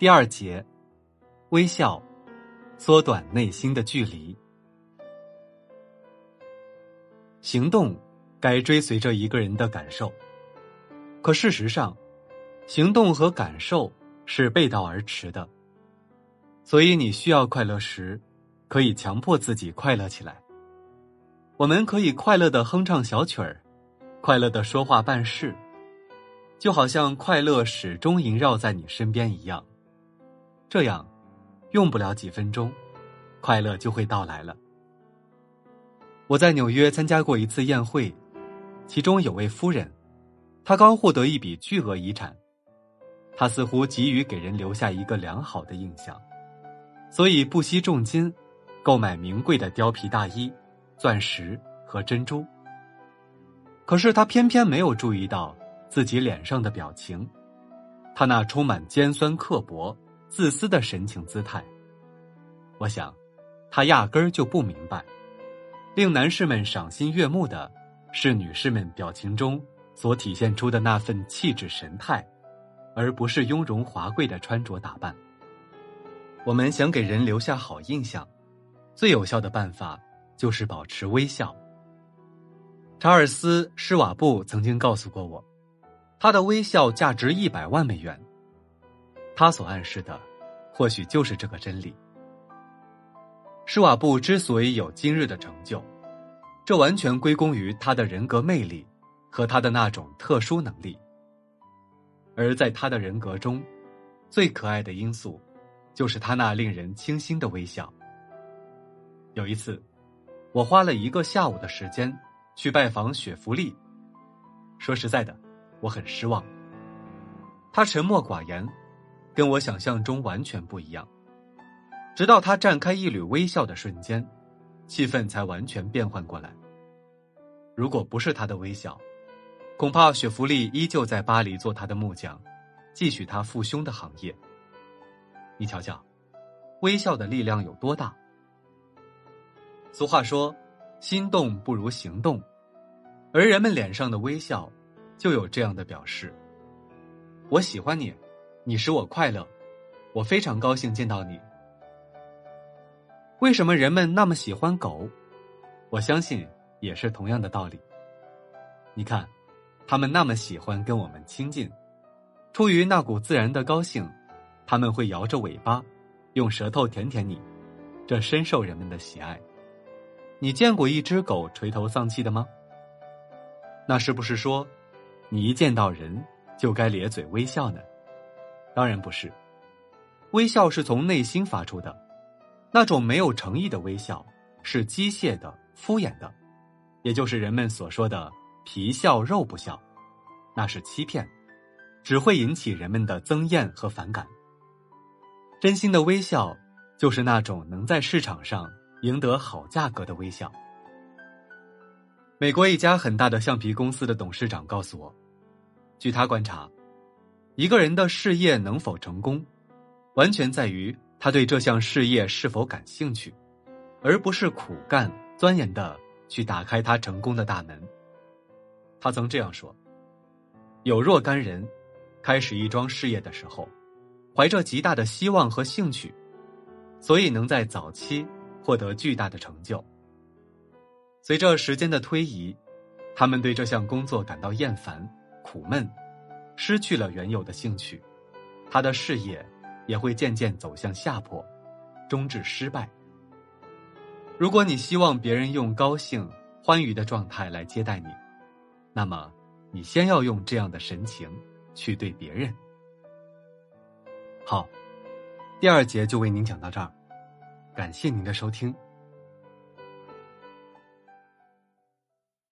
第二节，微笑，缩短内心的距离。行动该追随着一个人的感受，可事实上，行动和感受是背道而驰的。所以，你需要快乐时，可以强迫自己快乐起来。我们可以快乐的哼唱小曲儿，快乐的说话办事，就好像快乐始终萦绕在你身边一样。这样，用不了几分钟，快乐就会到来了。我在纽约参加过一次宴会，其中有位夫人，她刚获得一笔巨额遗产，她似乎急于给人留下一个良好的印象，所以不惜重金购买名贵的貂皮大衣、钻石和珍珠。可是她偏偏没有注意到自己脸上的表情，她那充满尖酸刻薄。自私的神情姿态，我想，他压根儿就不明白，令男士们赏心悦目的是女士们表情中所体现出的那份气质神态，而不是雍容华贵的穿着打扮。我们想给人留下好印象，最有效的办法就是保持微笑。查尔斯·施瓦布曾经告诉过我，他的微笑价值一百万美元。他所暗示的，或许就是这个真理。施瓦布之所以有今日的成就，这完全归功于他的人格魅力和他的那种特殊能力。而在他的人格中，最可爱的因素，就是他那令人倾心的微笑。有一次，我花了一个下午的时间去拜访雪弗利。说实在的，我很失望。他沉默寡言。跟我想象中完全不一样。直到他绽开一缕微笑的瞬间，气氛才完全变换过来。如果不是他的微笑，恐怕雪弗丽依旧在巴黎做他的木匠，继续他父兄的行业。你瞧瞧，微笑的力量有多大？俗话说，心动不如行动，而人们脸上的微笑，就有这样的表示。我喜欢你。你使我快乐，我非常高兴见到你。为什么人们那么喜欢狗？我相信也是同样的道理。你看，他们那么喜欢跟我们亲近，出于那股自然的高兴，他们会摇着尾巴，用舌头舔舔你，这深受人们的喜爱。你见过一只狗垂头丧气的吗？那是不是说，你一见到人就该咧嘴微笑呢？当然不是，微笑是从内心发出的，那种没有诚意的微笑是机械的、敷衍的，也就是人们所说的“皮笑肉不笑”，那是欺骗，只会引起人们的憎厌和反感。真心的微笑就是那种能在市场上赢得好价格的微笑。美国一家很大的橡皮公司的董事长告诉我，据他观察。一个人的事业能否成功，完全在于他对这项事业是否感兴趣，而不是苦干钻研的去打开他成功的大门。他曾这样说：“有若干人开始一桩事业的时候，怀着极大的希望和兴趣，所以能在早期获得巨大的成就。随着时间的推移，他们对这项工作感到厌烦、苦闷。”失去了原有的兴趣，他的事业也会渐渐走向下坡，终至失败。如果你希望别人用高兴、欢愉的状态来接待你，那么你先要用这样的神情去对别人。好，第二节就为您讲到这儿，感谢您的收听。